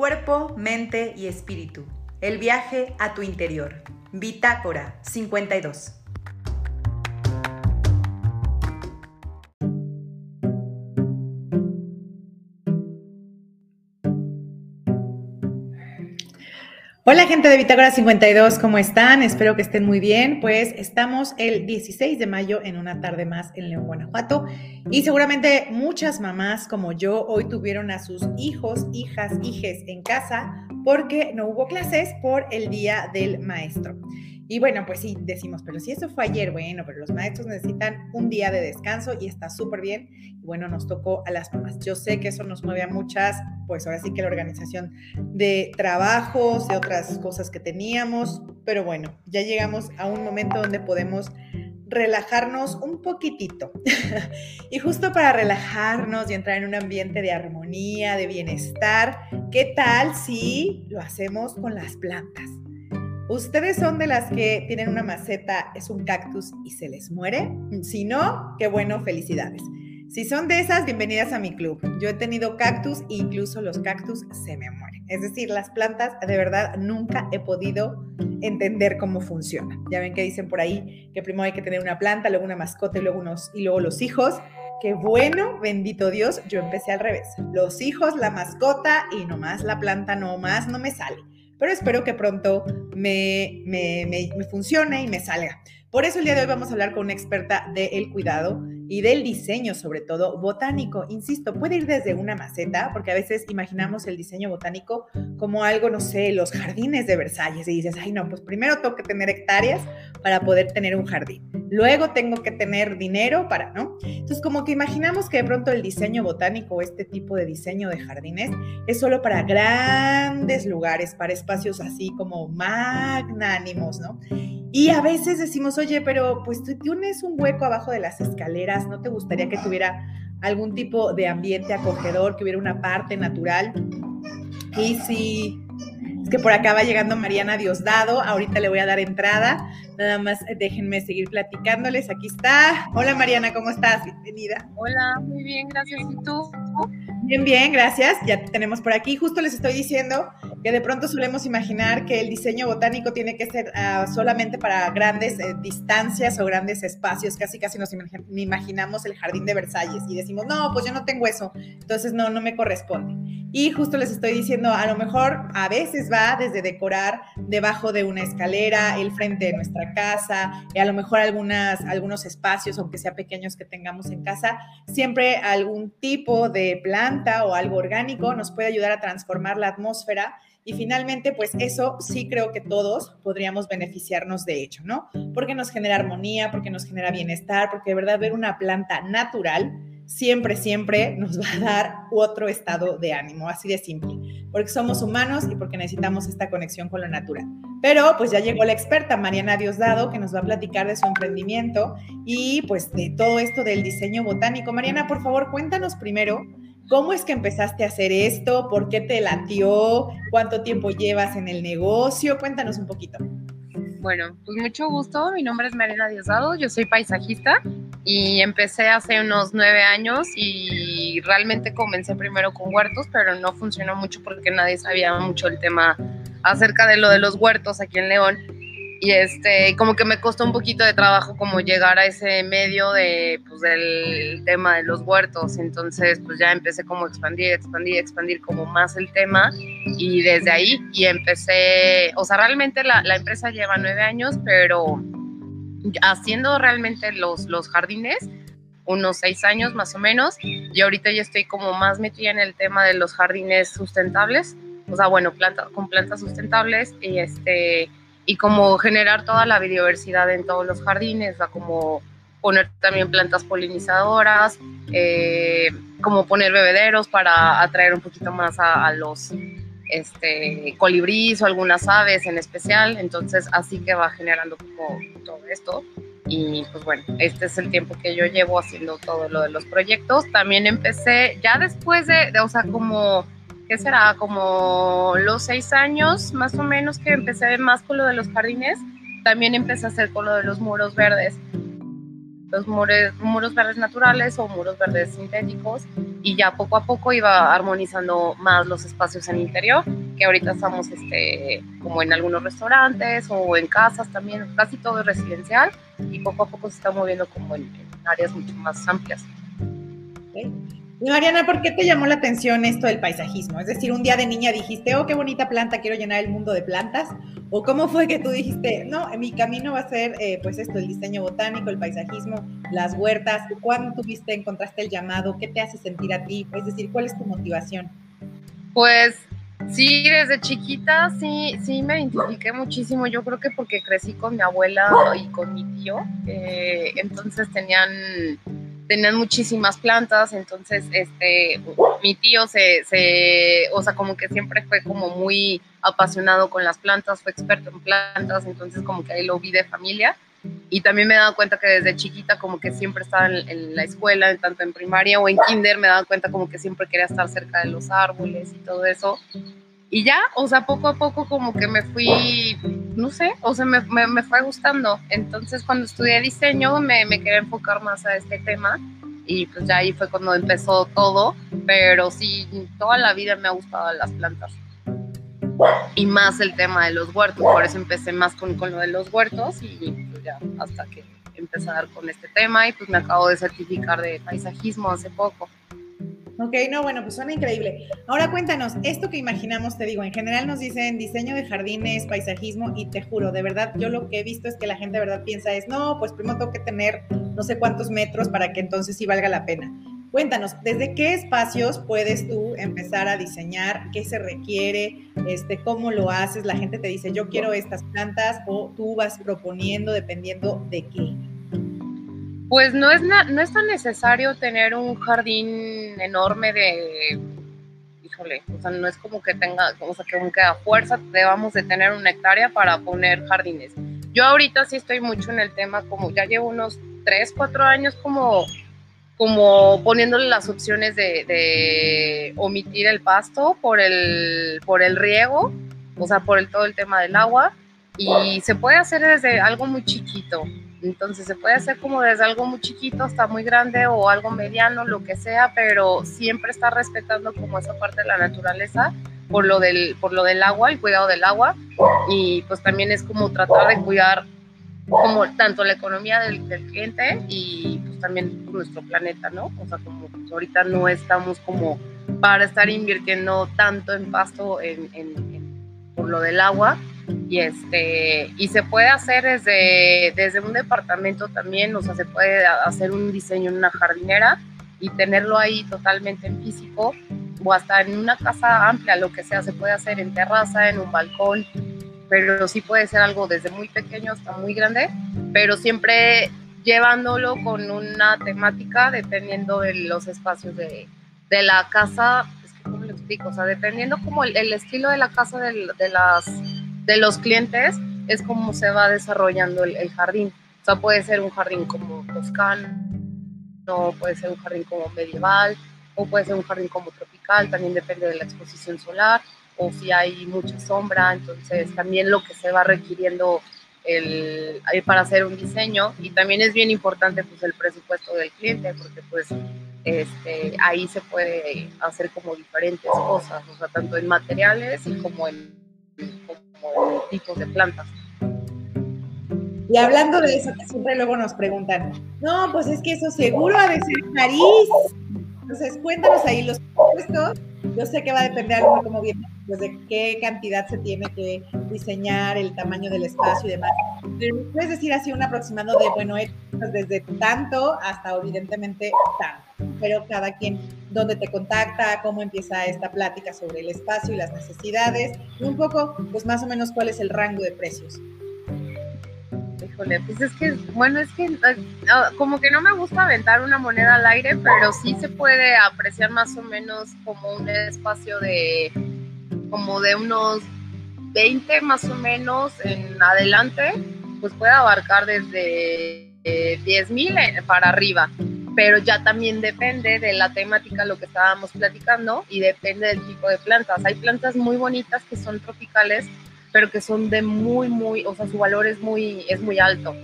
cuerpo, mente y espíritu. El viaje a tu interior. Bitácora 52. Hola gente de Bitácora 52, ¿cómo están? Espero que estén muy bien. Pues estamos el 16 de mayo en una tarde más en León, Guanajuato y seguramente muchas mamás como yo hoy tuvieron a sus hijos, hijas, hijes en casa porque no hubo clases por el Día del Maestro. Y bueno, pues sí, decimos, pero si eso fue ayer, bueno, pero los maestros necesitan un día de descanso y está súper bien. Y bueno, nos tocó a las mamás. Yo sé que eso nos mueve a muchas, pues ahora sí que la organización de trabajos, de otras cosas que teníamos, pero bueno, ya llegamos a un momento donde podemos relajarnos un poquitito. y justo para relajarnos y entrar en un ambiente de armonía, de bienestar, ¿qué tal si lo hacemos con las plantas? ¿Ustedes son de las que tienen una maceta, es un cactus y se les muere? Si no, qué bueno, felicidades. Si son de esas, bienvenidas a mi club. Yo he tenido cactus e incluso los cactus se me mueren. Es decir, las plantas de verdad nunca he podido entender cómo funcionan. Ya ven que dicen por ahí que primero hay que tener una planta, luego una mascota y luego, unos, y luego los hijos. Qué bueno, bendito Dios, yo empecé al revés. Los hijos, la mascota y nomás la planta, nomás no me sale pero espero que pronto me, funcione y me salga. Por eso el día de hoy vamos a hablar con una experta del cuidado y del diseño, sobre todo botánico. Insisto, puede ir desde una maceta, porque a veces imaginamos el diseño botánico como algo, no sé, los jardines de Versalles, y dices, ay, no, pues primero tengo que tener hectáreas para poder tener un jardín. Luego tengo que tener dinero para, ¿no? Entonces, como que imaginamos que de pronto el diseño botánico este tipo de diseño de jardines es solo para grandes lugares, para espacios así como magnánimos, ¿no? Y a veces decimos, oye, pero pues tú tienes un hueco abajo de las escaleras, ¿no te gustaría que tuviera algún tipo de ambiente acogedor, que hubiera una parte natural? Y si es que por acá va llegando Mariana Diosdado, ahorita le voy a dar entrada, nada más déjenme seguir platicándoles, aquí está. Hola Mariana, ¿cómo estás? Bienvenida. Hola, muy bien, gracias. ¿Y tú? Bien, bien, gracias. Ya te tenemos por aquí. Justo les estoy diciendo que de pronto solemos imaginar que el diseño botánico tiene que ser ah, solamente para grandes eh, distancias o grandes espacios. Casi, casi nos imaginamos el jardín de Versalles y decimos, no, pues yo no tengo eso. Entonces, no, no me corresponde. Y justo les estoy diciendo, a lo mejor a veces va desde decorar debajo de una escalera, el frente de nuestra casa, y a lo mejor algunas, algunos espacios, aunque sea pequeños que tengamos en casa, siempre algún tipo de planta o algo orgánico nos puede ayudar a transformar la atmósfera y finalmente, pues eso sí creo que todos podríamos beneficiarnos de hecho, ¿no? Porque nos genera armonía, porque nos genera bienestar, porque de verdad ver una planta natural siempre, siempre nos va a dar otro estado de ánimo, así de simple, porque somos humanos y porque necesitamos esta conexión con lo natural. Pero pues ya llegó la experta Mariana Diosdado que nos va a platicar de su emprendimiento y pues de todo esto del diseño botánico. Mariana, por favor, cuéntanos primero ¿Cómo es que empezaste a hacer esto? ¿Por qué te latió? ¿Cuánto tiempo llevas en el negocio? Cuéntanos un poquito. Bueno, pues mucho gusto. Mi nombre es Marina Diosdado, yo soy paisajista y empecé hace unos nueve años y realmente comencé primero con huertos, pero no funcionó mucho porque nadie sabía mucho el tema acerca de lo de los huertos aquí en León y este, como que me costó un poquito de trabajo como llegar a ese medio de, pues, del tema de los huertos, entonces pues ya empecé como a expandir, expandir, expandir como más el tema. Y desde ahí y empecé, o sea, realmente la, la empresa lleva nueve años, pero haciendo realmente los, los jardines, unos seis años más o menos, y ahorita ya estoy como más metida en el tema de los jardines sustentables, o sea, bueno, planta, con plantas sustentables y este y como generar toda la biodiversidad en todos los jardines, o como poner también plantas polinizadoras, eh, como poner bebederos para atraer un poquito más a, los este, colibríes o algunas aves en especial. Entonces, así que va generando como todo esto. Y pues bueno, este es el tiempo que yo llevo haciendo todo lo de los proyectos. También empecé, ya después de, de o sea, como ¿qué será? Como los seis años más o menos que empecé más con lo de los jardines, también empecé a hacer con lo de los muros verdes. los muros, muros verdes naturales o muros verdes sintéticos y ya poco a poco iba armonizando más los espacios en el interior, que ahorita estamos este, como en algunos restaurantes o en casas también, casi todo es residencial y poco a poco se está moviendo como en, áreas mucho más amplias. Y Mariana, ¿por qué te llamó la atención esto del paisajismo? Es decir, un día de niña dijiste, oh, qué bonita planta, quiero llenar el mundo de plantas. ¿O cómo fue que tú dijiste, no, mi camino va a ser eh, pues esto, el diseño botánico, el paisajismo, las huertas? ¿Cuándo tuviste, encontraste el llamado? ¿Qué te hace sentir a ti? Es decir, ¿cuál es tu motivación? Pues sí, desde chiquita sí, sí me identifiqué muchísimo. Yo creo que porque crecí con mi abuela y con mi tío. Eh, entonces tenían tenían muchísimas plantas, entonces este, mi tío se, se, o sea, como que siempre fue como muy apasionado con las plantas, fue experto en plantas, entonces como que ahí lo vi de familia. Y también me he dado cuenta que desde chiquita como que siempre estaba en, la escuela, tanto en primaria o en kinder, me he dado cuenta como que siempre quería estar cerca de los árboles y todo eso. Y ya, o sea, poco a poco como que me fui, no sé, o sea, me, me, fue gustando. Entonces cuando estudié diseño me, me quería enfocar más a este tema y pues ya ahí fue cuando empezó todo, pero sí, toda la vida me ha gustado las plantas. Y más el tema de los huertos, por eso empecé más con, con lo de los huertos y pues ya hasta que dar con este tema y pues me acabo de certificar de paisajismo hace poco. Ok, no, bueno, pues suena increíble. Ahora cuéntanos, esto que imaginamos, te digo, en general nos dicen diseño de jardines, paisajismo, y te juro, de verdad, yo lo que he visto es que la gente de verdad piensa es, no, pues primero tengo que tener no sé cuántos metros para que entonces sí valga la pena. Cuéntanos, ¿desde qué espacios puedes tú empezar a diseñar? ¿Qué se requiere? Este, ¿Cómo lo haces? La gente te dice, yo quiero estas plantas o tú vas proponiendo dependiendo de qué. Pues no es, no es tan necesario tener un jardín enorme de, híjole, o sea, no es como que tenga, o sea, que aunque a fuerza debamos de tener una hectárea para poner jardines. Yo ahorita sí estoy mucho en el tema, como ya llevo unos 3, 4 años como, como poniéndole las opciones de, omitir el pasto por el, por el riego, o sea, por el, todo el tema del agua, y se puede hacer desde algo muy chiquito entonces se puede hacer como desde algo muy chiquito hasta muy grande o algo mediano, lo que sea, pero siempre está respetando como esa parte de la naturaleza por lo del, por lo del agua, el cuidado del agua. Y pues también es como tratar de cuidar como tanto la economía del, cliente y pues también nuestro planeta, ¿no? O sea, como pues, ahorita no estamos como para estar invirtiendo tanto en pasto en, por lo del agua, y este y se puede hacer desde, desde un departamento también, o sea, se puede hacer un diseño en una jardinera y tenerlo ahí totalmente en físico o hasta en una casa amplia, lo que sea, se puede hacer en terraza, en un balcón, pero sí puede ser algo desde muy pequeño hasta muy grande, pero siempre llevándolo con una temática dependiendo de los espacios de, de la casa, es que cómo lo explico, o sea, dependiendo como el, estilo de la casa de, de las de los clientes es como se va desarrollando el, jardín. O sea, puede ser un jardín como toscano, no puede ser un jardín como medieval, o puede ser un jardín como tropical, también depende de la exposición solar, o si hay mucha sombra, entonces también lo que se va requiriendo el, para hacer un diseño y también es bien importante pues el presupuesto del cliente porque pues este, ahí se puede hacer como diferentes cosas, o sea, tanto en materiales y como en como tipos de plantas. Y hablando de eso, que siempre luego nos preguntan, no, pues es que eso seguro ha de ser nariz. Entonces, cuéntanos ahí los puestos. Yo sé que va a depender algo como bien, pues de qué cantidad se tiene que diseñar, el tamaño del espacio y demás. puedes decir así un aproximado de, bueno, desde tanto hasta evidentemente tanto pero cada quien dónde te contacta, cómo empieza esta plática sobre el espacio y las necesidades, y un poco, pues más o menos cuál es el rango de precios. Pues es que, bueno, es que ah, como que no me gusta aventar una moneda al aire, pero sí se puede apreciar más o menos como un espacio de, como de unos 20 más o menos en adelante, pues puede abarcar desde 10 eh, mil para arriba pero ya también depende de la temática, lo que estábamos platicando, y depende del tipo de plantas. Hay plantas muy bonitas que son tropicales, pero que son de muy, muy, o sea, su valor es muy, es muy alto.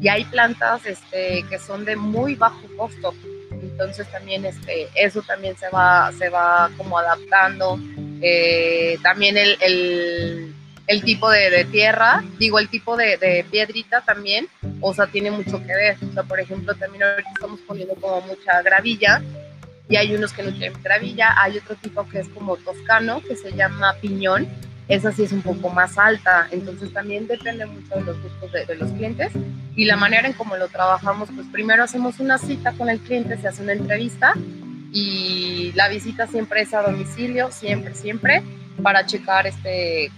y hay plantas este, que son de muy bajo costo. Entonces también este, eso también se va, se va como adaptando. Eh, también el, el, el tipo de, de, tierra, digo, el tipo de, de, piedrita también, o sea, tiene mucho que ver. O sea, por ejemplo, también ahorita estamos poniendo como mucha gravilla y hay unos que no tienen gravilla, hay otro tipo que es como toscano, que se llama piñón, esa sí es un poco más alta, entonces también depende mucho de los gustos de, de, los clientes y la manera en cómo lo trabajamos, pues primero hacemos una cita con el cliente, se hace una entrevista y la visita siempre es a domicilio, siempre, siempre, para checar este,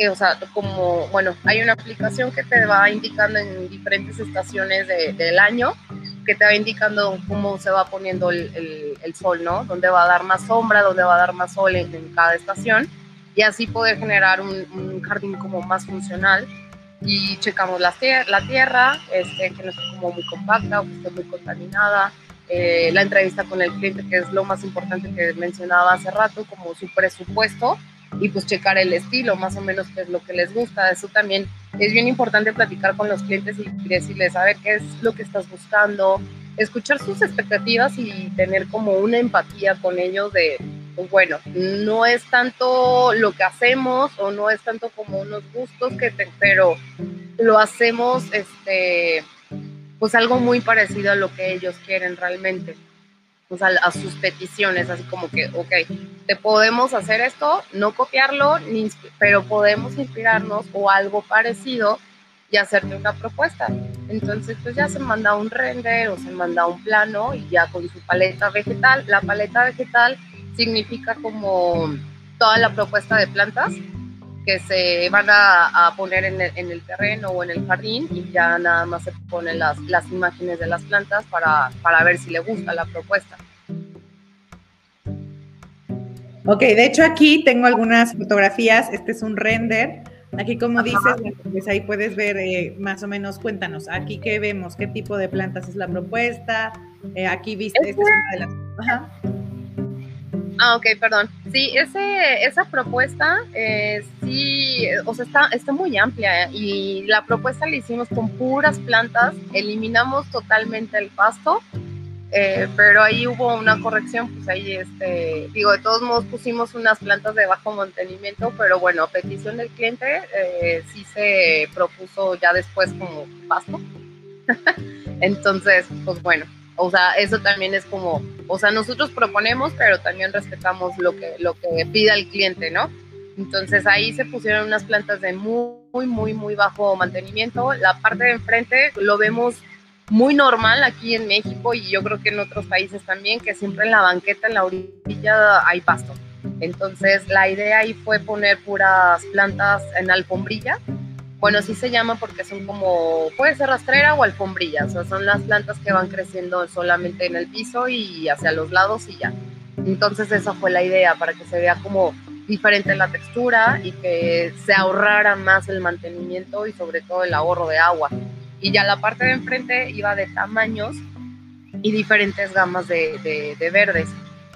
eh, o sea, como, bueno, hay una aplicación que te va indicando en diferentes estaciones de, del año, que te va indicando cómo se va poniendo el, el, el, sol, ¿no? Dónde va a dar más sombra, dónde va a dar más sol en, en cada estación y así poder generar un, un, jardín como más funcional y checamos la, la tierra, este, que no esté como muy compacta o que esté muy contaminada, eh, la entrevista con el cliente, que es lo más importante que mencionaba hace rato, como su presupuesto y pues checar el estilo, más o menos qué es lo que les gusta. Eso también es bien importante platicar con los clientes y decirles, a ver, qué es lo que estás buscando, escuchar sus expectativas y tener como una empatía con ellos de, pues bueno, no es tanto lo que hacemos o no es tanto como unos gustos que te, pero lo hacemos este pues algo muy parecido a lo que ellos quieren realmente, pues a, sus peticiones, así como que, ok, te podemos hacer esto, no copiarlo, ni, pero podemos inspirarnos o algo parecido y hacerte una propuesta. Entonces, pues ya se manda un render o se manda un plano y ya con su paleta vegetal. La paleta vegetal significa como toda la propuesta de plantas que se van a, a poner en el, en el, terreno o en el jardín y ya nada más se ponen las, las imágenes de las plantas para, para ver si le gusta la propuesta. Ok, de hecho aquí tengo algunas fotografías, este es un render, aquí como dices, pues ahí puedes ver eh, más o menos, cuéntanos, aquí qué vemos, qué tipo de plantas es la propuesta, eh, aquí viste, este... esta es una de las... Ajá. Ah, ok, perdón. Sí, ese, esa propuesta, eh, sí, o sea, está, está muy amplia y la propuesta la hicimos con puras plantas, eliminamos totalmente el pasto, eh, pero ahí hubo una corrección, pues ahí, este, digo, de todos modos pusimos unas plantas de bajo mantenimiento, pero bueno, a petición del cliente, eh, sí se propuso ya después como pasto. Entonces, pues bueno, o sea, eso también es como, o sea, nosotros proponemos, pero también respetamos lo que, lo que pida el cliente, ¿no? Entonces ahí se pusieron unas plantas de muy, muy, muy bajo mantenimiento. La parte de enfrente lo vemos muy normal aquí en México y yo creo que en otros países también, que siempre en la banqueta, en la orilla hay pasto. Entonces la idea ahí fue poner puras plantas en alfombrilla bueno, así se llama porque son como, puede ser rastrera o alfombrilla, o sea, son las plantas que van creciendo solamente en el piso y hacia los lados y ya. Entonces esa fue la idea, para que se vea como diferente la textura y que se ahorrara más el mantenimiento y sobre todo el ahorro de agua. Y ya la parte de enfrente iba de tamaños y diferentes gamas de, de, de verdes.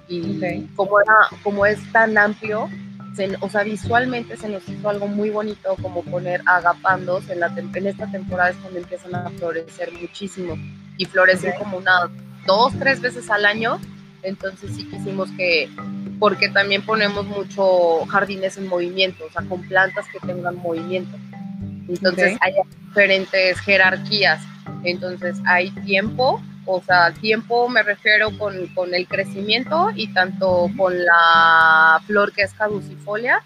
Y okay. como, era, como es tan amplio, se, o sea, visualmente se nos hizo algo muy bonito como poner agapandos en, la, en esta temporada es cuando empiezan a florecer muchísimo y florecen okay. como una dos, tres veces al año, entonces sí quisimos que, porque también ponemos mucho jardines en movimiento, o sea, con plantas que tengan movimiento. Entonces okay. hay diferentes jerarquías, entonces hay tiempo, o sea, tiempo me refiero con, con, el crecimiento y tanto con la flor que es caducifolia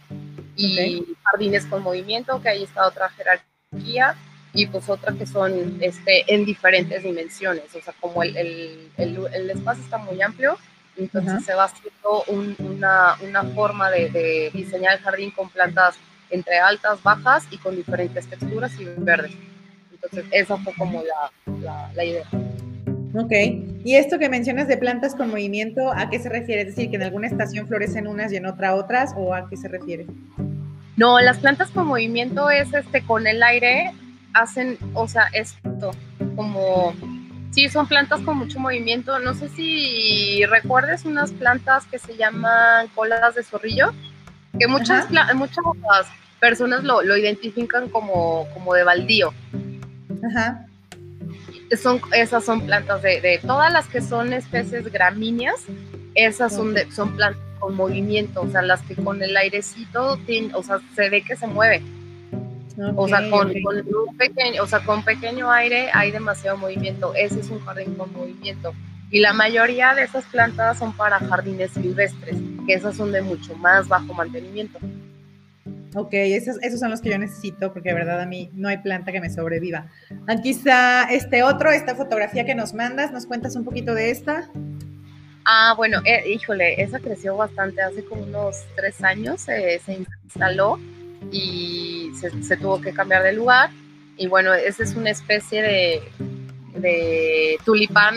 y okay. jardines con movimiento, que ahí está otra jerarquía y pues otra que son este, en diferentes dimensiones, o sea, como el, el, el, el espacio está muy amplio, entonces uh -huh. se va haciendo un, una, una, forma de, de diseñar el jardín con plantas entre altas, bajas y con diferentes texturas y verdes. Entonces esa fue como la, la, la idea. Ok, y esto que mencionas de plantas con movimiento, ¿a qué se refiere? Es decir, que en alguna estación florecen unas y en otra otras, o a qué se refiere? No, las plantas con movimiento es este con el aire hacen, o sea, esto, como, sí, son plantas con mucho movimiento. No sé si recuerdes unas plantas que se llaman colas de zorrillo, que muchas, muchas personas lo, lo identifican como, como de baldío. Ajá son, esas son plantas de, todas las que son especies gramíneas, esas son, de, son plantas con movimiento, o sea, las que con el airecito, o sea, se ve que se mueve. o, sea, con, un pequeño, o sea, con pequeño aire hay demasiado movimiento. Ese es un jardín con movimiento. Y la mayoría de esas plantas son para jardines silvestres, que esas son de mucho más bajo mantenimiento. Ok, esos, esos son los que yo necesito porque de verdad a mí no hay planta que me sobreviva. Aquí está este otro, esta fotografía que nos mandas, ¿nos cuentas un poquito de esta? Ah, bueno, eh, híjole, esa creció bastante, hace como unos tres años eh, se instaló y se, tuvo que cambiar de lugar. Y bueno, esa es una especie de, tulipán,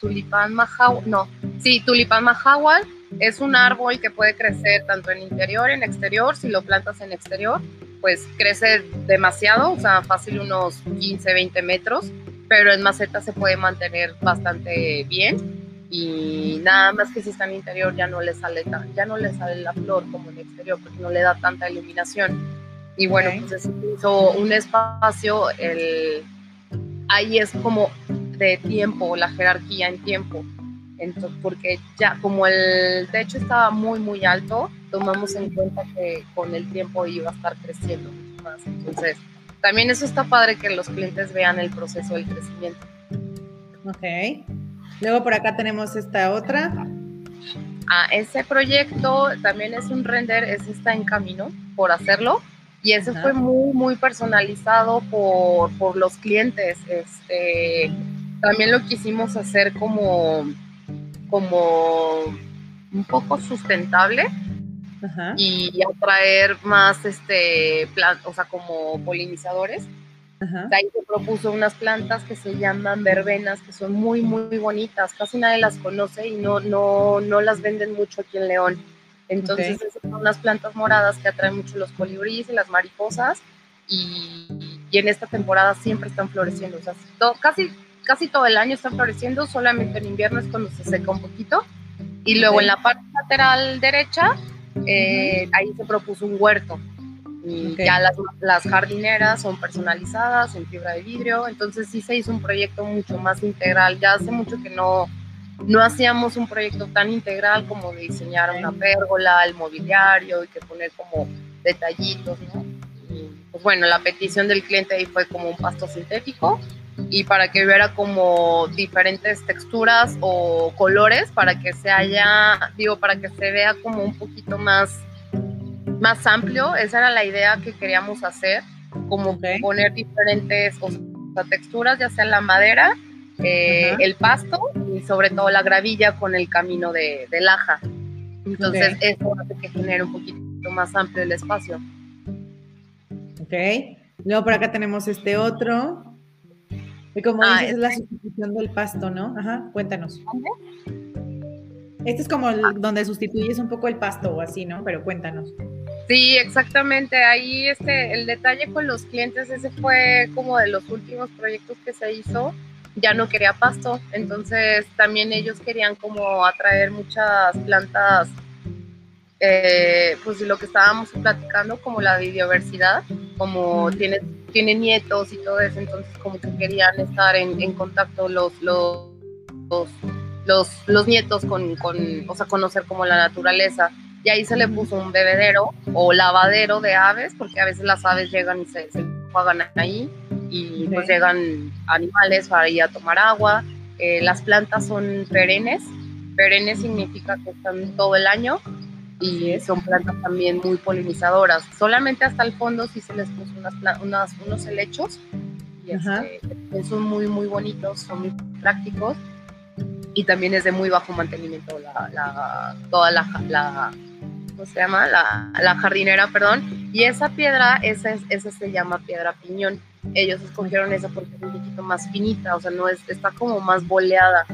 tulipán mahahual, no, sí, tulipán mahahual, es un árbol que puede crecer tanto en interior, en exterior, si lo plantas en exterior, pues crece demasiado, o sea, fácil unos 15, 20 metros, pero en maceta se puede mantener bastante bien y nada más que si está en interior ya no le sale ya no le sale la flor como en exterior porque no le da tanta iluminación. Y bueno pues se hizo un espacio el ahí es como de tiempo la jerarquía en tiempo entonces porque ya como el techo estaba muy muy alto tomamos en cuenta que con el tiempo iba a estar creciendo mucho más entonces también eso está padre que los clientes vean el proceso del crecimiento Ok. Luego por acá tenemos esta otra. Ah, ese proyecto también es un render, ese está en camino por hacerlo. Y ese fue muy, muy personalizado por, por, los clientes. Este, también lo quisimos hacer como, como un poco sustentable y atraer más, este, o sea, como polinizadores ahí se propuso unas plantas que se llaman verbenas, que son muy, muy bonitas. Casi nadie las conoce y no, no, no las venden mucho aquí en León. Entonces, son unas plantas moradas que atraen mucho los colibríes y las mariposas. Y, y en esta temporada siempre están floreciendo. O sea, casi, casi todo el año están floreciendo, solamente en invierno es cuando se seca un poquito. Y luego en la parte lateral derecha, eh, ahí se propuso un huerto. Y ya las, las, jardineras son personalizadas en fibra de vidrio, entonces sí se hizo un proyecto mucho más integral. Ya hace mucho que no, no hacíamos un proyecto tan integral como de diseñar una pérgola, el mobiliario y que poner como detallitos, ¿no? pues bueno, la petición del cliente ahí fue como un pasto sintético y para que hubiera como diferentes texturas o colores para que se haya, digo, para que se vea como un poquito más más amplio, esa era la idea que queríamos hacer, como poner diferentes texturas, ya sea la madera, eh, el pasto y sobre todo la gravilla con el camino de, de laja. Entonces eso hace que genere un poquito más amplio el espacio. Ok. Luego por acá tenemos este otro. Y como ah, dices, es la sustitución del pasto, ¿no? Ajá, cuéntanos. Este es como ah. donde sustituyes un poco el pasto o así, ¿no? Pero cuéntanos. Sí, exactamente. Ahí este, el detalle con los clientes, ese fue como de los últimos proyectos que se hizo. Ya no quería pasto, entonces también ellos querían como atraer muchas plantas, eh, pues lo que estábamos platicando, como la biodiversidad, como tiene, tiene nietos y todo eso, entonces como que querían estar en, en contacto los, los, los, los, nietos con, con, o sea, conocer como la naturaleza. Y ahí se le puso un bebedero o lavadero de aves, porque a veces las aves llegan y se, se juegan ahí y pues llegan animales para ir a tomar agua. Eh, las plantas son perennes, perennes significa que están todo el año y son plantas también muy polinizadoras. Solamente hasta el fondo sí se les puso unas, unos helechos y este, son muy, muy bonitos, son muy prácticos y también es de muy bajo mantenimiento la, toda la, la, ¿cómo se llama? La, la, jardinera, perdón. Y esa piedra, esa, esa se llama piedra piñón. Ellos escogieron esa porque es un poquito más finita, o sea, no es, está como más boleada.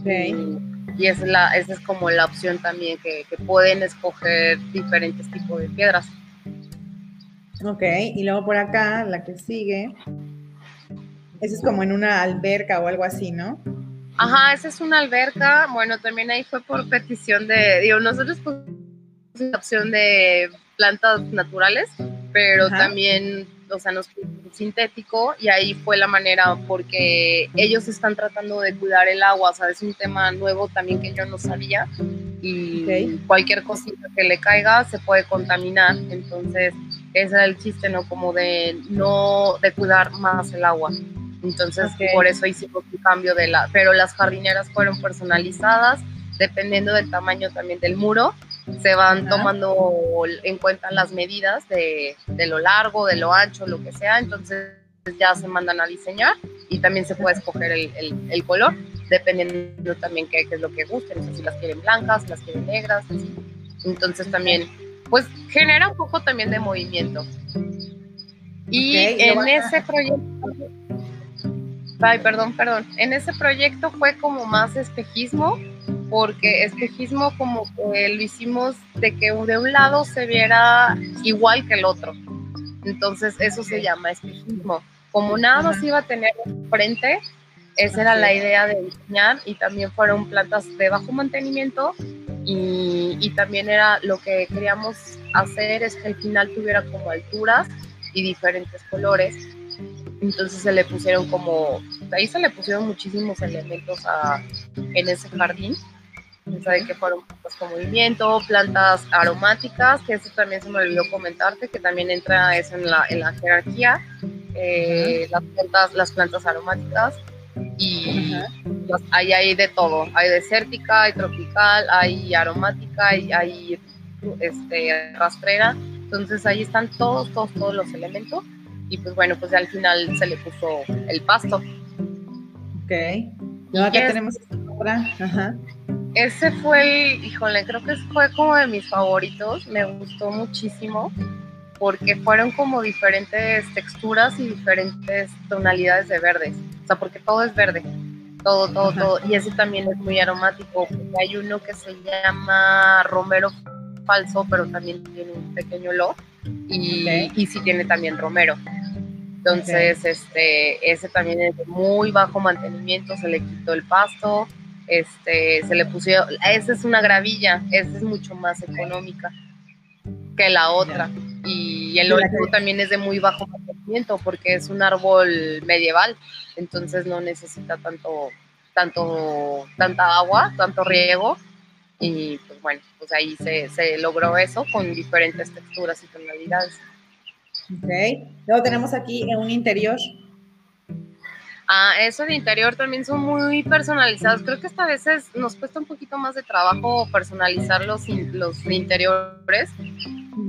Okay. Y, esa, es la, esa es como la opción también, que, que pueden escoger diferentes tipos de piedras. Ok, y luego por acá, la que sigue, esa es como en una alberca o algo así, ¿no? Ajá, esa es una alberca. Bueno, también ahí fue por petición de, digo, nosotros pues la opción de plantas naturales, pero también, o sea, nos sintético y ahí fue la manera porque ellos están tratando de cuidar el agua, o sea, es un tema nuevo también que yo no sabía y cualquier cosita que le caiga se puede contaminar, entonces ese era el chiste, ¿no? Como de no, de cuidar más el agua. Entonces, por eso hicimos un cambio de la, pero las jardineras fueron personalizadas, dependiendo del tamaño también del muro, se van tomando en cuenta las medidas de, de, lo largo, de lo ancho, lo que sea, entonces ya se mandan a diseñar y también se puede escoger el, el, color, dependiendo también qué, qué, es lo que gusten, si las quieren blancas, si las quieren negras, entonces también, pues genera un poco también de movimiento. Y en ese proyecto, ay, perdón, perdón, en ese proyecto fue como más espejismo, porque espejismo como que lo hicimos de que de un lado se viera igual que el otro. Entonces eso se llama espejismo. Como nada más iba a tener frente, esa era la idea de diseñar y también fueron plantas de bajo mantenimiento y, y, también era lo que queríamos hacer es que al final tuviera como alturas y diferentes colores. Entonces se le pusieron como, ahí se le pusieron muchísimos elementos a, en ese jardín sabe que fueron pues, con movimiento, plantas aromáticas, que eso también se me olvidó comentarte, que también entra eso en la, en la jerarquía, eh, las, plantas, las plantas aromáticas, y ahí hay de todo, hay desértica, hay tropical, hay aromática, hay, hay este, rastrera, entonces ahí están todos, todos, todos los elementos, y pues bueno, pues al final se le puso el pasto. Ok, y acá tenemos Ajá. Ese fue el, híjole, creo que fue como de mis favoritos, me gustó muchísimo porque fueron como diferentes texturas y diferentes tonalidades de verdes, o sea, porque todo es verde, todo, todo, todo, y ese también es muy aromático, porque hay uno que se llama romero falso, pero también tiene un pequeño y, y sí tiene también romero. Entonces, este, ese también es de muy bajo mantenimiento, se le quitó el pasto, este, se le pusieron, esa es una gravilla, esa es mucho más económica que la otra. Y el otro también es de muy bajo mantenimiento porque es un árbol medieval, entonces no necesita tanto, tanto, tanta agua, tanto riego. Y pues bueno, pues ahí se, se logró eso con diferentes texturas y tonalidades. Ok. Luego tenemos aquí en un interior Ah, eso de interior también son muy personalizados. Creo que esta veces nos cuesta un poquito más de trabajo personalizar los, los interiores,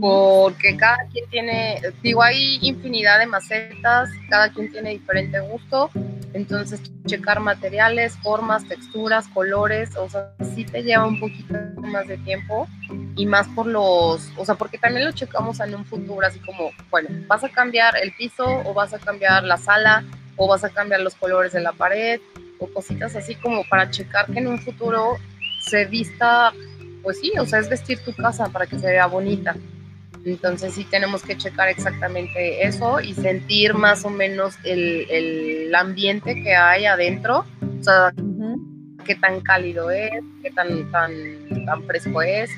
porque cada quien tiene, digo, hay infinidad de macetas, cada quien tiene diferente gusto, entonces checar materiales, formas, texturas, colores, o sea, sí te lleva un poquito más de tiempo y más por los, o sea, porque también lo checamos en un futuro, así como, bueno, vas a cambiar el piso o vas a cambiar la sala o vas a cambiar los colores de la pared o cositas así como para checar que en un futuro se vista, pues sí, o sea, es vestir tu casa para que se vea bonita. Entonces sí tenemos que checar exactamente eso y sentir más o menos el, el ambiente que hay adentro, o sea, qué tan cálido es, qué tan, tan, tan fresco es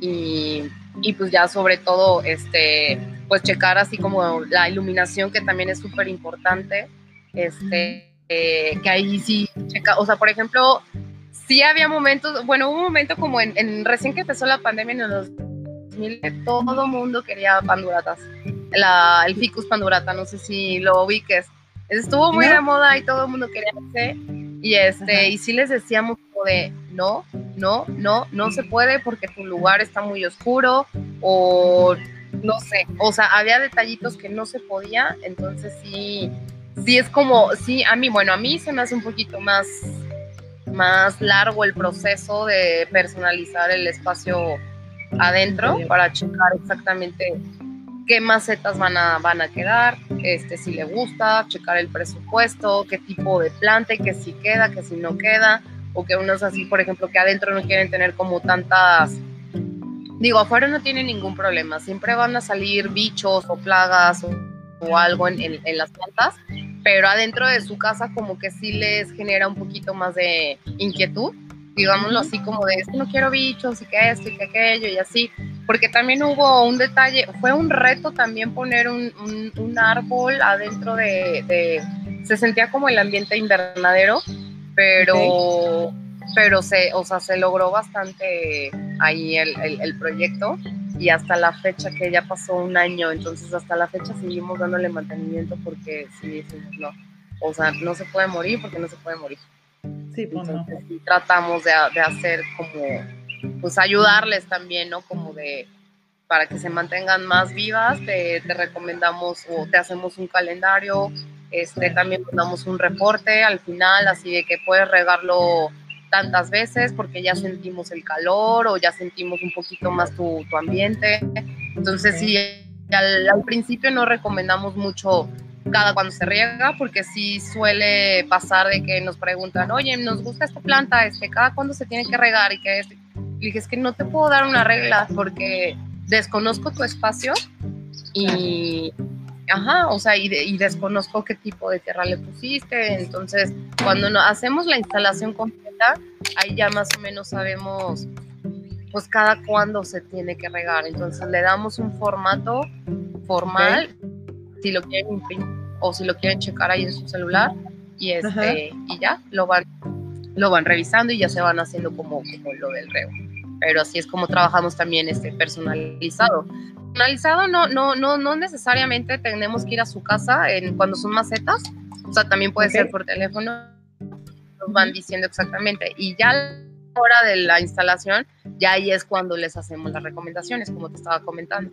y, y pues ya sobre todo, este, pues checar así como la iluminación que también es súper importante este, eh, que ahí sí, checa, o sea, por ejemplo, sí había momentos, bueno, hubo un momento como en, recién que empezó la pandemia en los 2000, todo mundo quería panduratas, la, el ficus pandurata, no sé si lo ubiques, estuvo muy de moda y todo el mundo quería hacer, y este, y sí les decíamos como de, no, no, no, no se puede porque tu lugar está muy oscuro, o no sé, o sea, había detallitos que no se podía, entonces sí, sí es como, sí, a mí, bueno, a mí se me hace un poquito más, más largo el proceso de personalizar el espacio adentro para checar exactamente qué macetas van a, van a quedar, este, si le gusta, checar el presupuesto, qué tipo de planta, que si queda, que si no queda, o que unos así, por ejemplo, que adentro no quieren tener como tantas, digo, afuera no tiene ningún problema, siempre van a salir bichos o plagas o, algo en, en las plantas, pero adentro de su casa como que sí les genera un poquito más de inquietud, digámoslo así como de, es que no quiero bichos y que esto y que aquello y así. porque también hubo un detalle, fue un reto también poner un, árbol adentro de, se sentía como el ambiente invernadero, pero, pero se, o sea, se logró bastante ahí el, el, proyecto y hasta la fecha que ya pasó un año, entonces hasta la fecha seguimos dándole mantenimiento porque sí decimos no, o sea, no se puede morir porque no se puede morir. Sí, pues tratamos de, de hacer como pues ayudarles también, ¿no? Como de, para que se mantengan más vivas, te, recomendamos o te hacemos un calendario, este, también damos un reporte al final, así de que puedes regarlo tantas veces porque ya sentimos el calor o ya sentimos un poquito más tu, ambiente. Entonces, sí, al, al, principio no recomendamos mucho cada cuando se riega porque sí suele pasar de que nos preguntan, oye, nos gusta esta planta, este, cada cuándo se tiene que regar y que este, le dije, es que no te puedo dar una regla porque desconozco tu espacio y, ajá, o sea, y, desconozco qué tipo de tierra le pusiste. Entonces, cuando no, hacemos la instalación completa, ahí ya más o menos sabemos, pues, cada cuándo se tiene que regar. Entonces, le damos un formato formal, si lo quieren imprimir o si lo quieren checar ahí en su celular, y, este, y ya, lo van lo van revisando y ya se van haciendo como, como lo del reo. Pero así es como trabajamos también este personalizado. Personalizado no, no, no, no necesariamente tenemos que ir a su casa en, cuando son macetas, o sea, también puede ser por teléfono, nos van diciendo exactamente. Y ya a la hora de la instalación, ya ahí es cuando les hacemos las recomendaciones, como te estaba comentando.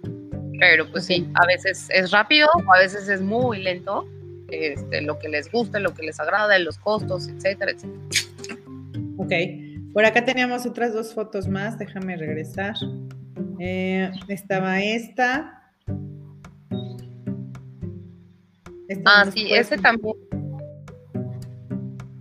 Pero pues sí, a veces es rápido, a veces es muy lento, este, lo que les gusta, lo que les agrada, los costos, etcétera, etcétera. Ok. Por acá teníamos otras dos fotos más, déjame regresar. Eh, estaba esta. ah, sí, ese también.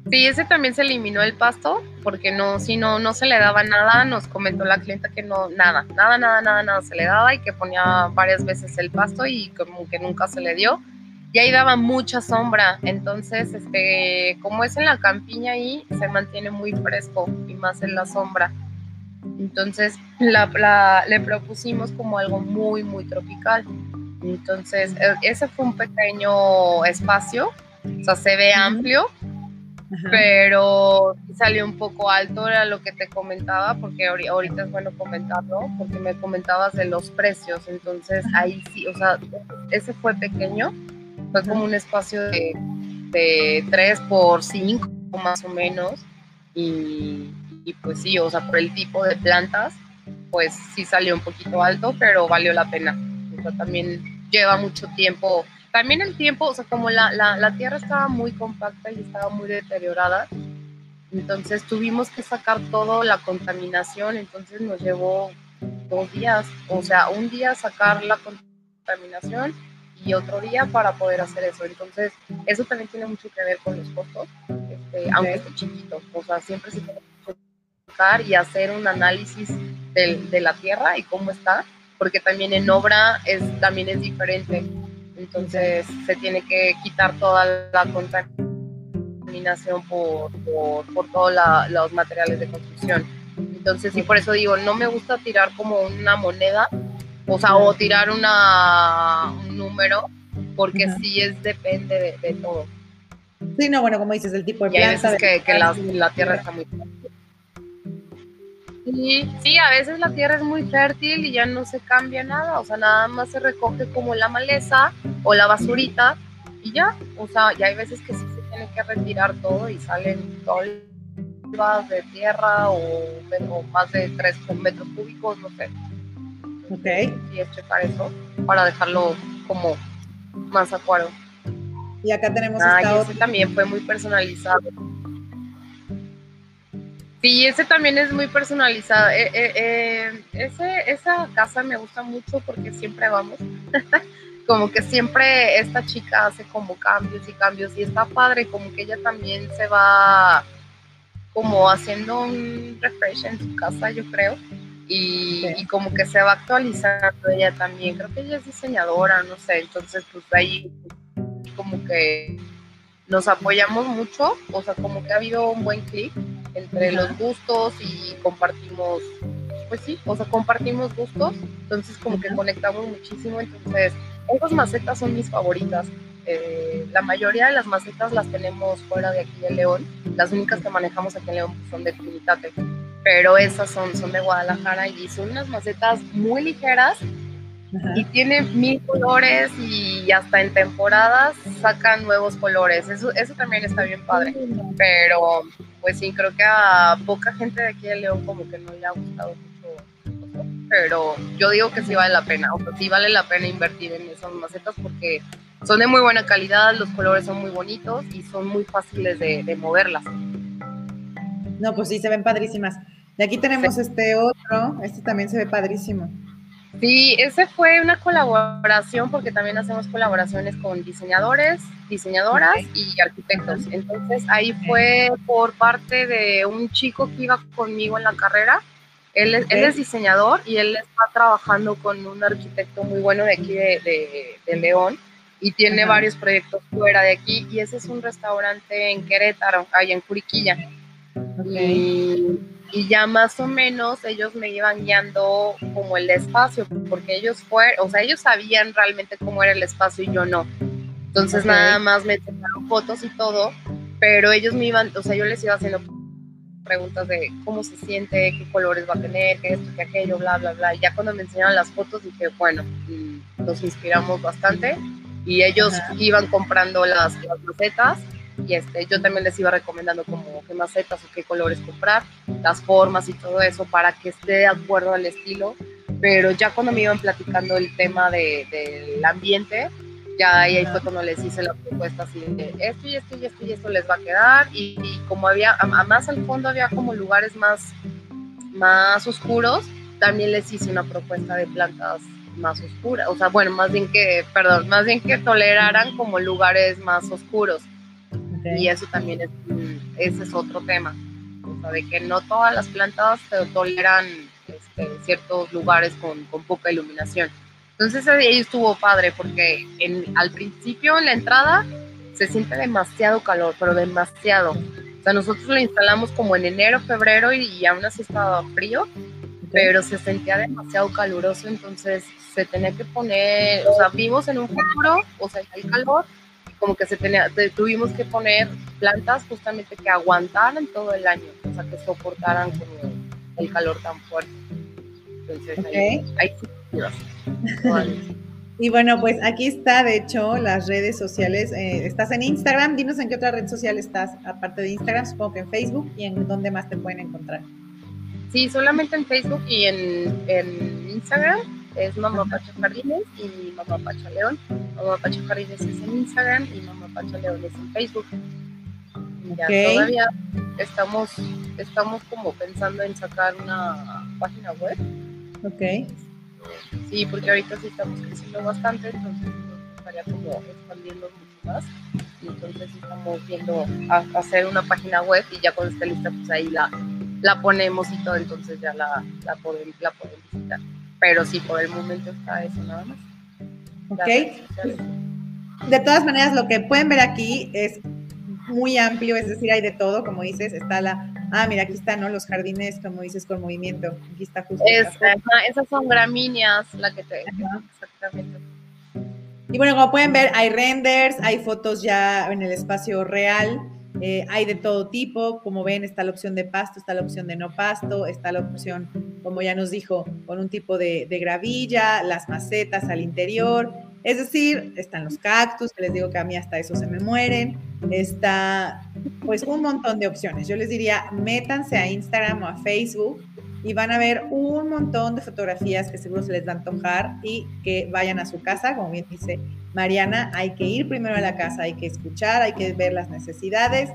Sí, ese también se eliminó el pasto, porque no, si no, no se le daba nada, nos comentó la clienta que no, nada, nada, nada, nada, nada se le daba y que ponía varias veces el pasto y como que nunca se le dio y ahí daba mucha sombra. Entonces, este, como es en la campiña ahí, se mantiene muy fresco y más en la sombra. Entonces, la, le propusimos como algo muy, muy tropical. Entonces, e, ese fue un pequeño espacio, o sea, se ve amplio, pero salió un poco alto, era lo que te comentaba, porque ahorita es bueno comentarlo, porque me comentabas de los precios, entonces ahí sí, o sea, ese fue pequeño, fue como un espacio de, de 3 por 5 más o menos. Y, pues sí, o sea, por el tipo de plantas, pues sí salió un poquito alto, pero valió la pena. O sea, también lleva mucho tiempo. También el tiempo, o sea, como la, la, la tierra estaba muy compacta y estaba muy deteriorada, entonces tuvimos que sacar toda la contaminación, entonces nos llevó dos días, o sea, un día sacar la contaminación y otro día para poder hacer eso. Entonces, eso también tiene mucho que ver con los costos, este, aunque esté chiquito. O sea, siempre se tiene que y hacer un análisis de, de, la tierra y cómo está, porque también en obra es, también es diferente. Entonces, se tiene que quitar toda la contaminación por, por, por todos los materiales de construcción. Entonces, y por eso digo, no me gusta tirar como una moneda o sea, o tirar una, un número, porque sí es depende de, todo. Sí, no, bueno, como dices, el tipo de planta. Y a veces que, la, tierra está muy Sí, sí, a veces la tierra es muy fértil y ya no se cambia nada, o sea, nada más se recoge como la maleza o la basurita y ya, o sea, ya hay veces que sí se tiene que retirar todo y salen tolvas de tierra o, o más de 3 metros cúbicos, no sé. Ok. Y es checar eso para dejarlo como más acuerdo. Y acá tenemos ah, ese también fue muy personalizado. Sí, ese también es muy personalizado. Eh, eh, eh, ese, esa casa me gusta mucho porque siempre vamos. como que siempre esta chica hace como cambios y cambios y está padre, como que ella también se va como haciendo un refresh en su casa, yo creo y, como que se va actualizando ella también. Creo que ella es diseñadora, no sé, entonces pues ahí como que nos apoyamos mucho, o sea, como que ha habido un buen clic entre los gustos y compartimos pues sí, o sea, compartimos gustos, entonces como que conectamos muchísimo, entonces esas macetas son mis favoritas. Eh, la mayoría de las macetas las tenemos fuera de aquí de León, las únicas que manejamos aquí en León pues, son de Trinitate, pero esas son, son de Guadalajara y son unas macetas muy ligeras y tienen mil colores y hasta en temporadas sacan nuevos colores. Eso, eso también está bien padre. Pero pues sí, creo que a poca gente de aquí de León como que no le ha gustado mucho. Pero yo digo que sí vale la pena, o sea, sí vale la pena invertir en esas macetas porque son de muy buena calidad, los colores son muy bonitos y son muy fáciles de, moverlas. No, pues sí, se ven padrísimas. Y aquí tenemos este otro, este también se ve padrísimo. Sí, ese fue una colaboración porque también hacemos colaboraciones con diseñadores, diseñadoras y arquitectos. Entonces ahí fue por parte de un chico que iba conmigo en la carrera. Él es, él es diseñador y él está trabajando con un arquitecto muy bueno de aquí de, de, León y tiene varios proyectos fuera de aquí. Y ese es un restaurante en Querétaro, ahí en Curiquilla. Y y ya más o menos ellos me iban guiando como el espacio, porque ellos fueron, o sea, ellos sabían realmente cómo era el espacio y yo no. Entonces nada más me tomaron fotos y todo, pero ellos me iban, o sea, yo les iba haciendo preguntas de cómo se siente, qué colores va a tener, qué esto, qué aquello, bla, bla, bla. Y ya cuando me enseñaron las fotos dije, bueno, mm, nos inspiramos bastante y ellos iban comprando las, las macetas y este, yo también les iba recomendando como qué macetas o qué colores comprar, las formas y todo eso para que esté de acuerdo al estilo, pero ya cuando me iban platicando el tema del de, ambiente, ya ahí, fue cuando les hice la propuesta así esto y esto y esto y esto les va a quedar y, como había, más al fondo había como lugares más, más oscuros, también les hice una propuesta de plantas más oscuras, o sea, bueno, más bien que, perdón, más bien que toleraran como lugares más oscuros y eso también es, ese es otro tema, o sea, de que no todas las plantas toleran este, ciertos lugares con, con, poca iluminación. Entonces ahí estuvo padre porque en, al principio en la entrada se siente demasiado calor, pero demasiado. O sea, nosotros lo instalamos como en enero, febrero y, y aún así estaba frío, pero se sentía demasiado caluroso, entonces se tenía que poner, o sea, vimos en un futuro, o sea, el calor, como que se tenía, tuvimos que poner plantas justamente que aguantaran todo el año, o sea, que soportaran como el calor tan fuerte. Entonces, ahí, Y bueno, pues aquí está, de hecho, las redes sociales. Eh, estás en Instagram. Dinos en qué otra red social estás, aparte de Instagram, supongo que en Facebook y en dónde más te pueden encontrar. Sí, solamente en Facebook y en, en Instagram es Mamá Pacha Jardines y Mamá Pacha León. Mamá Pacha Jardines es en Instagram y Mamá Pacha León es en Facebook. Ya todavía estamos, estamos como pensando en sacar una página web. Ok. Sí, porque ahorita sí estamos creciendo bastante, entonces nos gustaría como expandiendo mucho más. Y entonces estamos viendo hacer una página web y ya cuando esté lista, pues ahí la, la ponemos y todo, entonces ya la, la, pueden, la pueden visitar pero sí, por el momento está eso nada más. Ok. De todas maneras, lo que pueden ver aquí es muy amplio, es decir, hay de todo, como dices, está la, ah, mira, aquí están, ¿no? Los jardines, como dices, con movimiento, aquí está justo. esas son gramíneas, la que te... Exactamente. Y bueno, como pueden ver, hay renders, hay fotos ya en el espacio real, eh, hay de todo tipo, como ven, está la opción de pasto, está la opción de no pasto, está la opción, como ya nos dijo, con un tipo de, gravilla, las macetas al interior, es decir, están los cactus, les digo que a mí hasta eso se me mueren, está pues un montón de opciones. Yo les diría, métanse a Instagram o a Facebook y van a ver un montón de fotografías que seguro se les va a antojar y que vayan a su casa, como bien dice Mariana, hay que ir primero a la casa, hay que escuchar, hay que ver las necesidades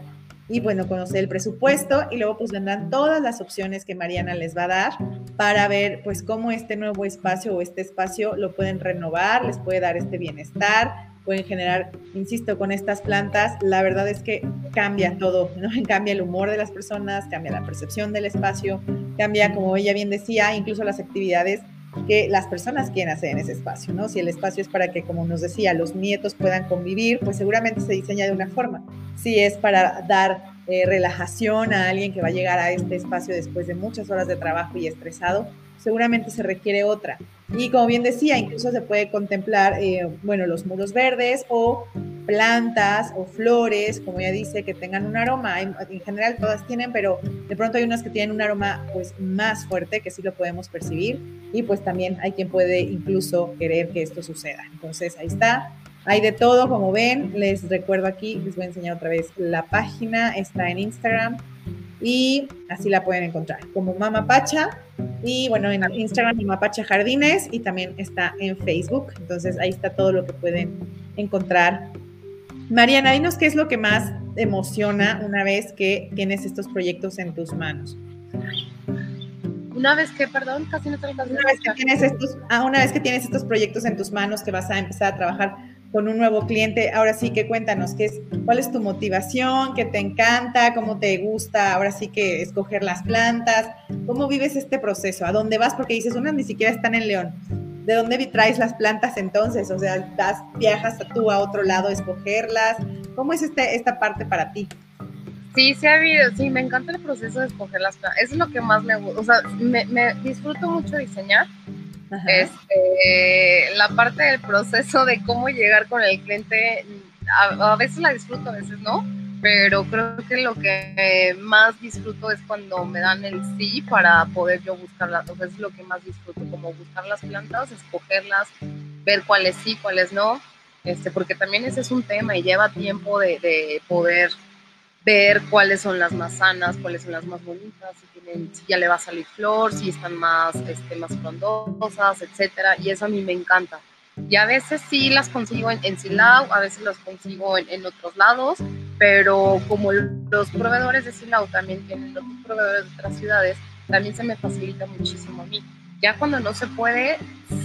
y bueno, conocer el presupuesto y luego pues vendrán todas las opciones que Mariana les va a dar para ver pues cómo este nuevo espacio o este espacio lo pueden renovar, les puede dar este bienestar, pueden generar, insisto, con estas plantas, la verdad es que cambia todo, ¿no? Cambia el humor de las personas, cambia la percepción del espacio, cambia, como ella bien decía, incluso las actividades que las personas quieren hacer en ese espacio, ¿no? Si el espacio es para que, como nos decía, los nietos puedan convivir, pues seguramente se diseña de una forma. Si es para dar eh, relajación a alguien que va a llegar a este espacio después de muchas horas de trabajo y estresado, seguramente se requiere otra. Y como bien decía, incluso se puede contemplar, eh, bueno, los muros verdes o plantas o flores, como ya dice, que tengan un aroma. En general todas tienen, pero de pronto hay unas que tienen un aroma pues más fuerte, que sí lo podemos percibir. Y pues también hay quien puede incluso querer que esto suceda. Entonces ahí está. Hay de todo, como ven, les recuerdo aquí, les voy a enseñar otra vez la página, está en Instagram y así la pueden encontrar como Mama Pacha y bueno, en Instagram Mama Pacha Jardines y también está en Facebook, entonces ahí está todo lo que pueden encontrar. Mariana, dinos qué es lo que más emociona una vez que tienes estos proyectos en tus manos. Una vez que, perdón, casi no te una vez que tienes estos, ah, una vez que tienes estos proyectos en tus manos que vas a empezar a trabajar con un nuevo cliente. Ahora sí que cuéntanos, ¿qué es, ¿cuál es tu motivación? ¿Qué te encanta? ¿Cómo te gusta ahora sí que escoger las plantas? ¿Cómo vives este proceso? ¿A dónde vas? Porque dices, unas ni siquiera están en León. ¿De dónde traes las plantas entonces? O sea, vas, viajas tú a otro lado a escogerlas. ¿Cómo es este, esta parte para ti? Sí, sí ha habido, sí, me encanta el proceso de escoger las plantas. Eso es lo que más me gusta. O sea, me disfruto mucho diseñar este, la parte del proceso de cómo llegar con el cliente, a, veces la disfruto, a veces no, pero creo que lo que más disfruto es cuando me dan el sí para poder yo buscarlas, o sea, es lo que más disfruto, como buscar las plantas, escogerlas, ver cuáles sí, cuáles no, este, porque también ese es un tema y lleva tiempo de, de poder ver cuáles son las más sanas, cuáles son las más bonitas, si, tienen, si ya le va a salir flor, si están más, este, más frondosas, etcétera, y eso a mí me encanta. Y a veces sí las consigo en, en Silao, a veces las consigo en, en, otros lados, pero como los proveedores de Silao también tienen otros proveedores de otras ciudades, también se me facilita muchísimo a mí. Ya cuando no se puede,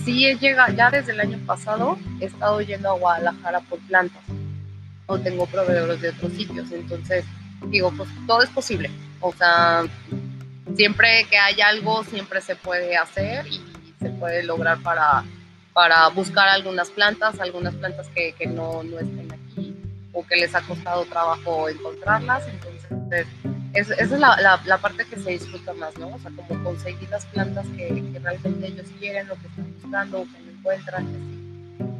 sí llega, ya desde el año pasado he estado yendo a Guadalajara por plantas o tengo proveedores de otros sitios. Entonces, digo, pues todo es posible. O sea, siempre que hay algo, siempre se puede hacer y se puede lograr para, para buscar algunas plantas, algunas plantas que, que no, no, estén aquí o que les ha costado trabajo encontrarlas. Entonces, esa es la, la, parte que se disfruta más, ¿no? O sea, como conseguir las plantas que, que realmente ellos quieren, lo que están buscando, o que no encuentran.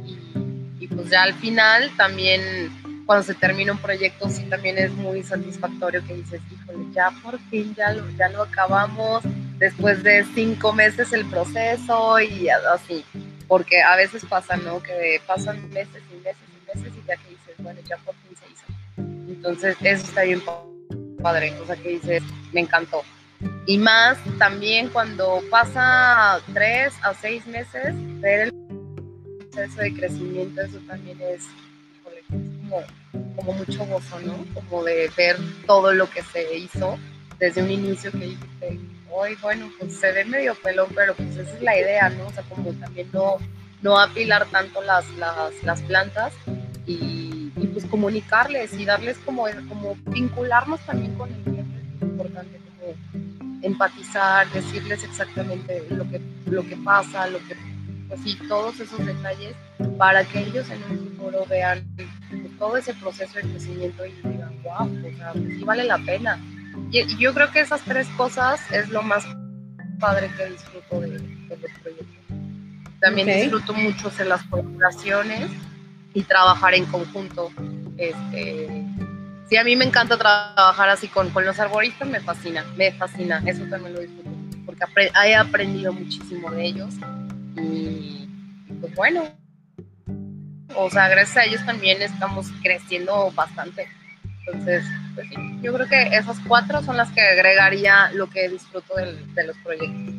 Y, y pues ya al final también cuando se termina un proyecto sí también es muy satisfactorio que dices, híjole, ya por fin, ya lo, ya lo acabamos, después de cinco meses el proceso y así, porque a veces pasa, ¿no? Que pasan meses y meses y meses y ya que dices, bueno, ya por fin se hizo. Entonces, eso está bien padre, o sea, que dices, me encantó. Y más también cuando pasa tres a seis meses, ver el proceso de crecimiento, eso también es como, mucho gozo, ¿no? Como de ver todo lo que se hizo desde un inicio que dijiste, hoy, bueno, pues se ve medio pelón, pero pues esa es la idea, ¿no? O sea, como también no, no apilar tanto las, las, las plantas y, y, pues comunicarles y darles como, como vincularnos también con el cliente, es muy importante, como empatizar, decirles exactamente lo que, lo que pasa, lo que y todos esos detalles para que ellos en un futuro vean todo ese proceso de crecimiento y digan, wow, o sea, pues sí vale la pena. Y, yo creo que esas tres cosas es lo más padre que disfruto de, los proyectos. También disfruto mucho hacer las colaboraciones y trabajar en conjunto. Este, sí, a mí me encanta trabajar así con, con los arboristas, me fascina, me fascina, eso también lo disfruto porque he aprendido muchísimo de ellos y, pues bueno, o sea, gracias a ellos también estamos creciendo bastante. Entonces, pues sí, yo creo que esas cuatro son las que agregaría lo que disfruto de los proyectos.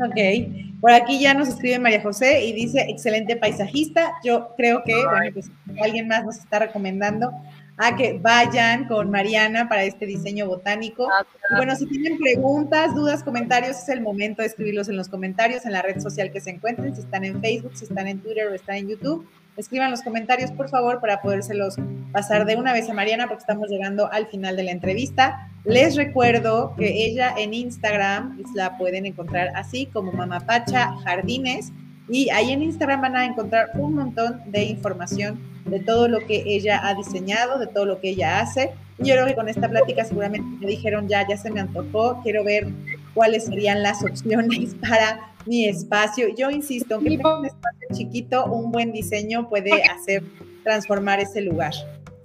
Ok, por aquí ya nos escribe María José y dice, excelente paisajista. Yo creo que, bueno, pues alguien más nos está recomendando a que vayan con Mariana para este diseño botánico. Ah, bueno, si tienen preguntas, dudas, comentarios, es el momento de escribirlos en los comentarios en la red social que se encuentren, si están en Facebook, si están en Twitter o están en YouTube. Escriban los comentarios, por favor, para podérselos pasar de una vez a Mariana, porque estamos llegando al final de la entrevista. Les recuerdo que ella en Instagram la pueden encontrar así como Mamapacha Jardines Y ahí en Instagram van a encontrar un montón de información de todo lo que ella ha diseñado, de todo lo que ella hace. Y yo creo que con esta plática seguramente me dijeron, ya, ya se me antojó, quiero ver cuáles serían las opciones para mi espacio. Yo insisto, aunque tenga un espacio chiquito, un buen diseño puede hacer transformar ese lugar.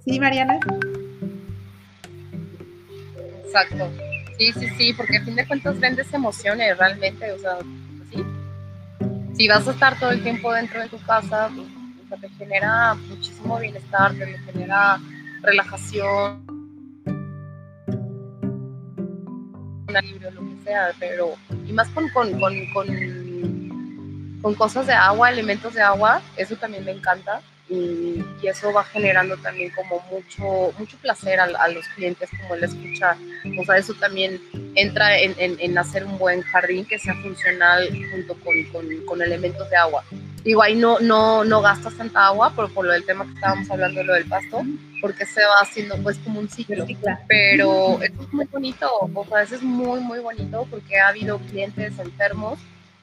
¿Sí, Mariana? Exacto. Sí, sí, sí, porque a fin de cuentas vendes emociones realmente, o sea. Si vas a estar todo el tiempo dentro de tu casa, pues, te genera muchísimo bienestar, te genera relajación, libro, lo que sea, pero y más con, con, con, con, cosas de agua, elementos de agua, eso también me encanta y, eso va generando también como mucho, mucho placer a, los clientes como el escuchar. O sea, eso también entra en, en, hacer un buen jardín que sea funcional junto con, con, elementos de agua. Digo, ahí no, no, no gastas tanta agua, pero por lo del tema que estábamos hablando, lo del pasto, porque se va haciendo pues como un ciclo. Pero eso es muy bonito, o sea, eso es muy, muy bonito porque ha habido clientes enfermos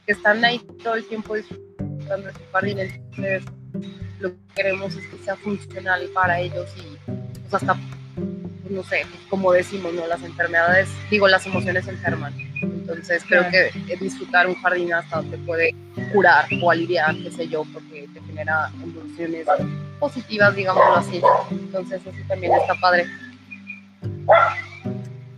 que están ahí todo el tiempo disfrutando de su jardín. Entonces, lo que queremos es que sea funcional para ellos y pues hasta, pues, no sé, como decimos, ¿no? Las enfermedades, digo, las emociones enferman. Entonces creo que disfrutar un jardín hasta te puede curar o aliviar, qué sé yo, porque te genera emociones positivas, digámoslo así. Entonces eso también está padre.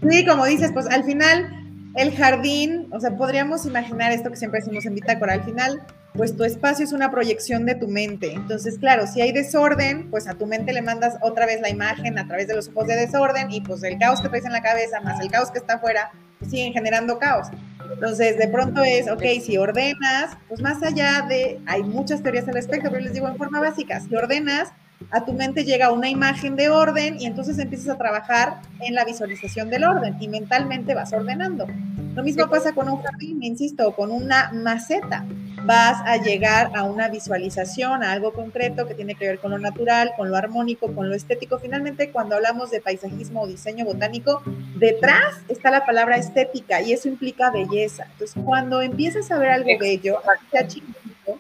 Sí, como dices, pues al final el jardín, o sea, podríamos imaginar esto que siempre decimos en Bitácora, al final pues tu espacio es una proyección de tu mente. Entonces, claro, si hay desorden, pues a tu mente le mandas otra vez la imagen a través de los ojos de desorden y pues el caos que traes en la cabeza más el caos que está afuera, pues, siguen generando caos. Entonces, de pronto es, ok, si ordenas, pues más allá de, hay muchas teorías al respecto, pero les digo en forma básica, si ordenas, a tu mente llega una imagen de orden y entonces empiezas a trabajar en la visualización del orden y mentalmente vas ordenando. Lo mismo pasa con un jardín, insisto, con una maceta. Vas a llegar a una visualización, a algo concreto que tiene que ver con lo natural, con lo armónico, con lo estético. Finalmente, cuando hablamos de paisajismo o diseño botánico, detrás está la palabra estética y eso implica belleza. Entonces, cuando empiezas a ver algo bello, sea chiquitito,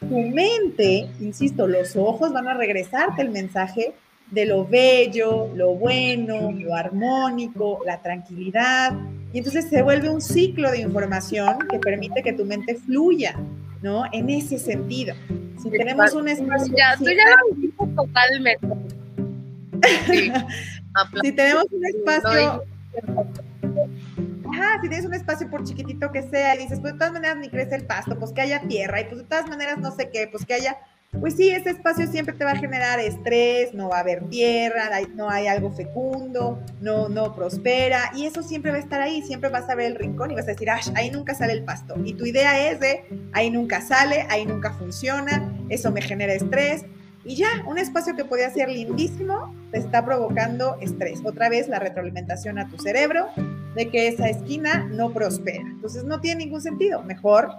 tu mente, insisto, los ojos van a regresarte el mensaje de lo bello, lo bueno, lo armónico, la tranquilidad. Y entonces se vuelve un ciclo de información que permite que tu mente fluya, ¿no? En ese sentido. Si tenemos un espacio... Ya, tú ya lo totalmente. si tenemos un espacio... Ajá, si tienes un espacio por chiquitito que sea y dices, pues de todas maneras ni crece el pasto, pues que haya tierra y pues de todas maneras no sé qué, pues que haya pues sí, ese espacio siempre te va a generar estrés, no va a haber tierra, no hay algo fecundo, no, no prospera, y eso siempre va a estar ahí, siempre vas a ver el rincón y vas a decir, ahí nunca sale el pasto. Y tu idea es de, ahí nunca sale, ahí nunca funciona, eso me genera estrés, y ya, un espacio que podía ser lindísimo te está provocando estrés. Otra vez la retroalimentación a tu cerebro de que esa esquina no prospera. Entonces no tiene ningún sentido. Mejor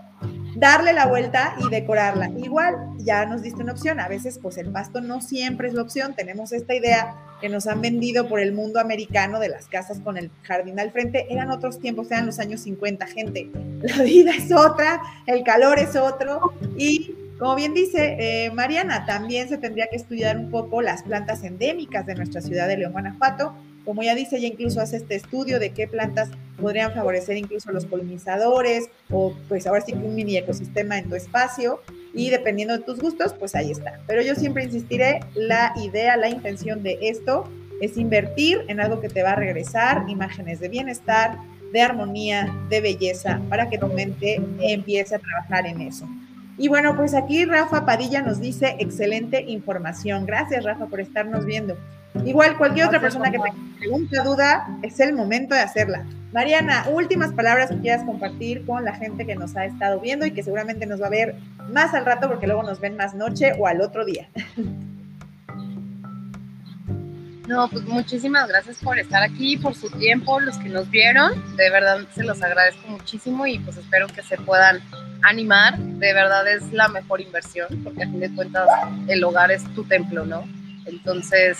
darle la vuelta y decorarla. Igual, ya nos diste una opción. A veces, pues el pasto no siempre es la opción. Tenemos esta idea que nos han vendido por el mundo americano de las casas con el jardín al frente. Eran otros tiempos, eran los años 50, gente. La vida es otra, el calor es otro y como bien dice eh, Mariana, también se tendría que estudiar un poco las plantas endémicas de nuestra ciudad de León, Guanajuato. Como ya dice, ella incluso hace este estudio de qué plantas podrían favorecer incluso los polinizadores o pues ahora sí que un mini ecosistema en tu espacio y dependiendo de tus gustos, pues ahí está. Pero yo siempre insistiré, la idea, la intención de esto es invertir en algo que te va a regresar imágenes de bienestar, de armonía, de belleza, para que tu mente empiece a trabajar en eso. Y bueno, pues aquí Rafa Padilla nos dice excelente información. Gracias, Rafa, por estarnos viendo. Igual cualquier otra persona que tenga pregunta, duda, es el momento de hacerla. Mariana, últimas palabras que quieras compartir con la gente que nos ha estado viendo y que seguramente nos va a ver más al rato porque luego nos ven más noche o al otro día. No, pues muchísimas gracias por estar aquí, por su tiempo, los que nos vieron, de verdad se los agradezco muchísimo y pues espero que se puedan animar, de verdad es la mejor inversión, porque a fin de cuentas el hogar es tu templo, ¿no? Entonces,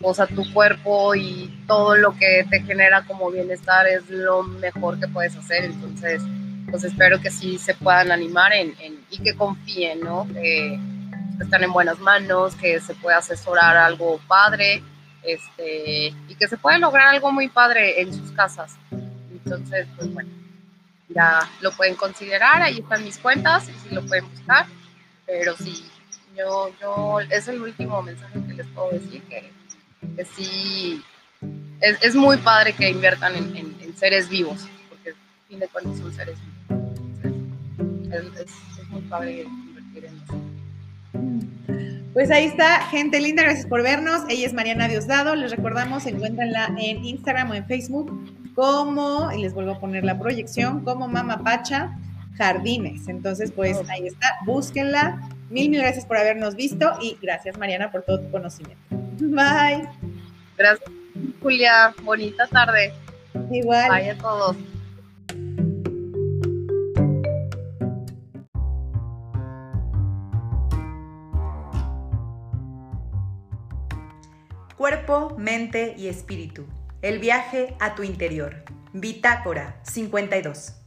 o sea, tu cuerpo y todo lo que te genera como bienestar es lo mejor que puedes hacer, entonces pues espero que sí se puedan animar en, y que confíen, ¿no? Que están en buenas manos, que se puede asesorar algo padre, este, y que se puede lograr algo muy padre en sus casas. Entonces, pues bueno, ya lo pueden considerar, ahí están mis cuentas, y si lo pueden buscar, pero sí, yo, yo, es el último mensaje que les puedo decir, que, que sí, es, es, muy padre que inviertan en, en, seres vivos, porque a fin de cuentas son seres vivos. Entonces, es, es, muy padre invertir en eso. Pues ahí está, gente linda, gracias por vernos. Ella es Mariana Diosdado, les recordamos, encuéntrenla en Instagram o en Facebook como, y les vuelvo a poner la proyección, como Mama Pacha Jardines. Entonces, pues ahí está, búsquenla. Mil, mil gracias por habernos visto y gracias Mariana por todo tu conocimiento. Bye. Gracias, Julia. Bonita tarde. Igual. Bye a todos. Cuerpo, mente y espíritu. El viaje a tu interior. Bitácora 52.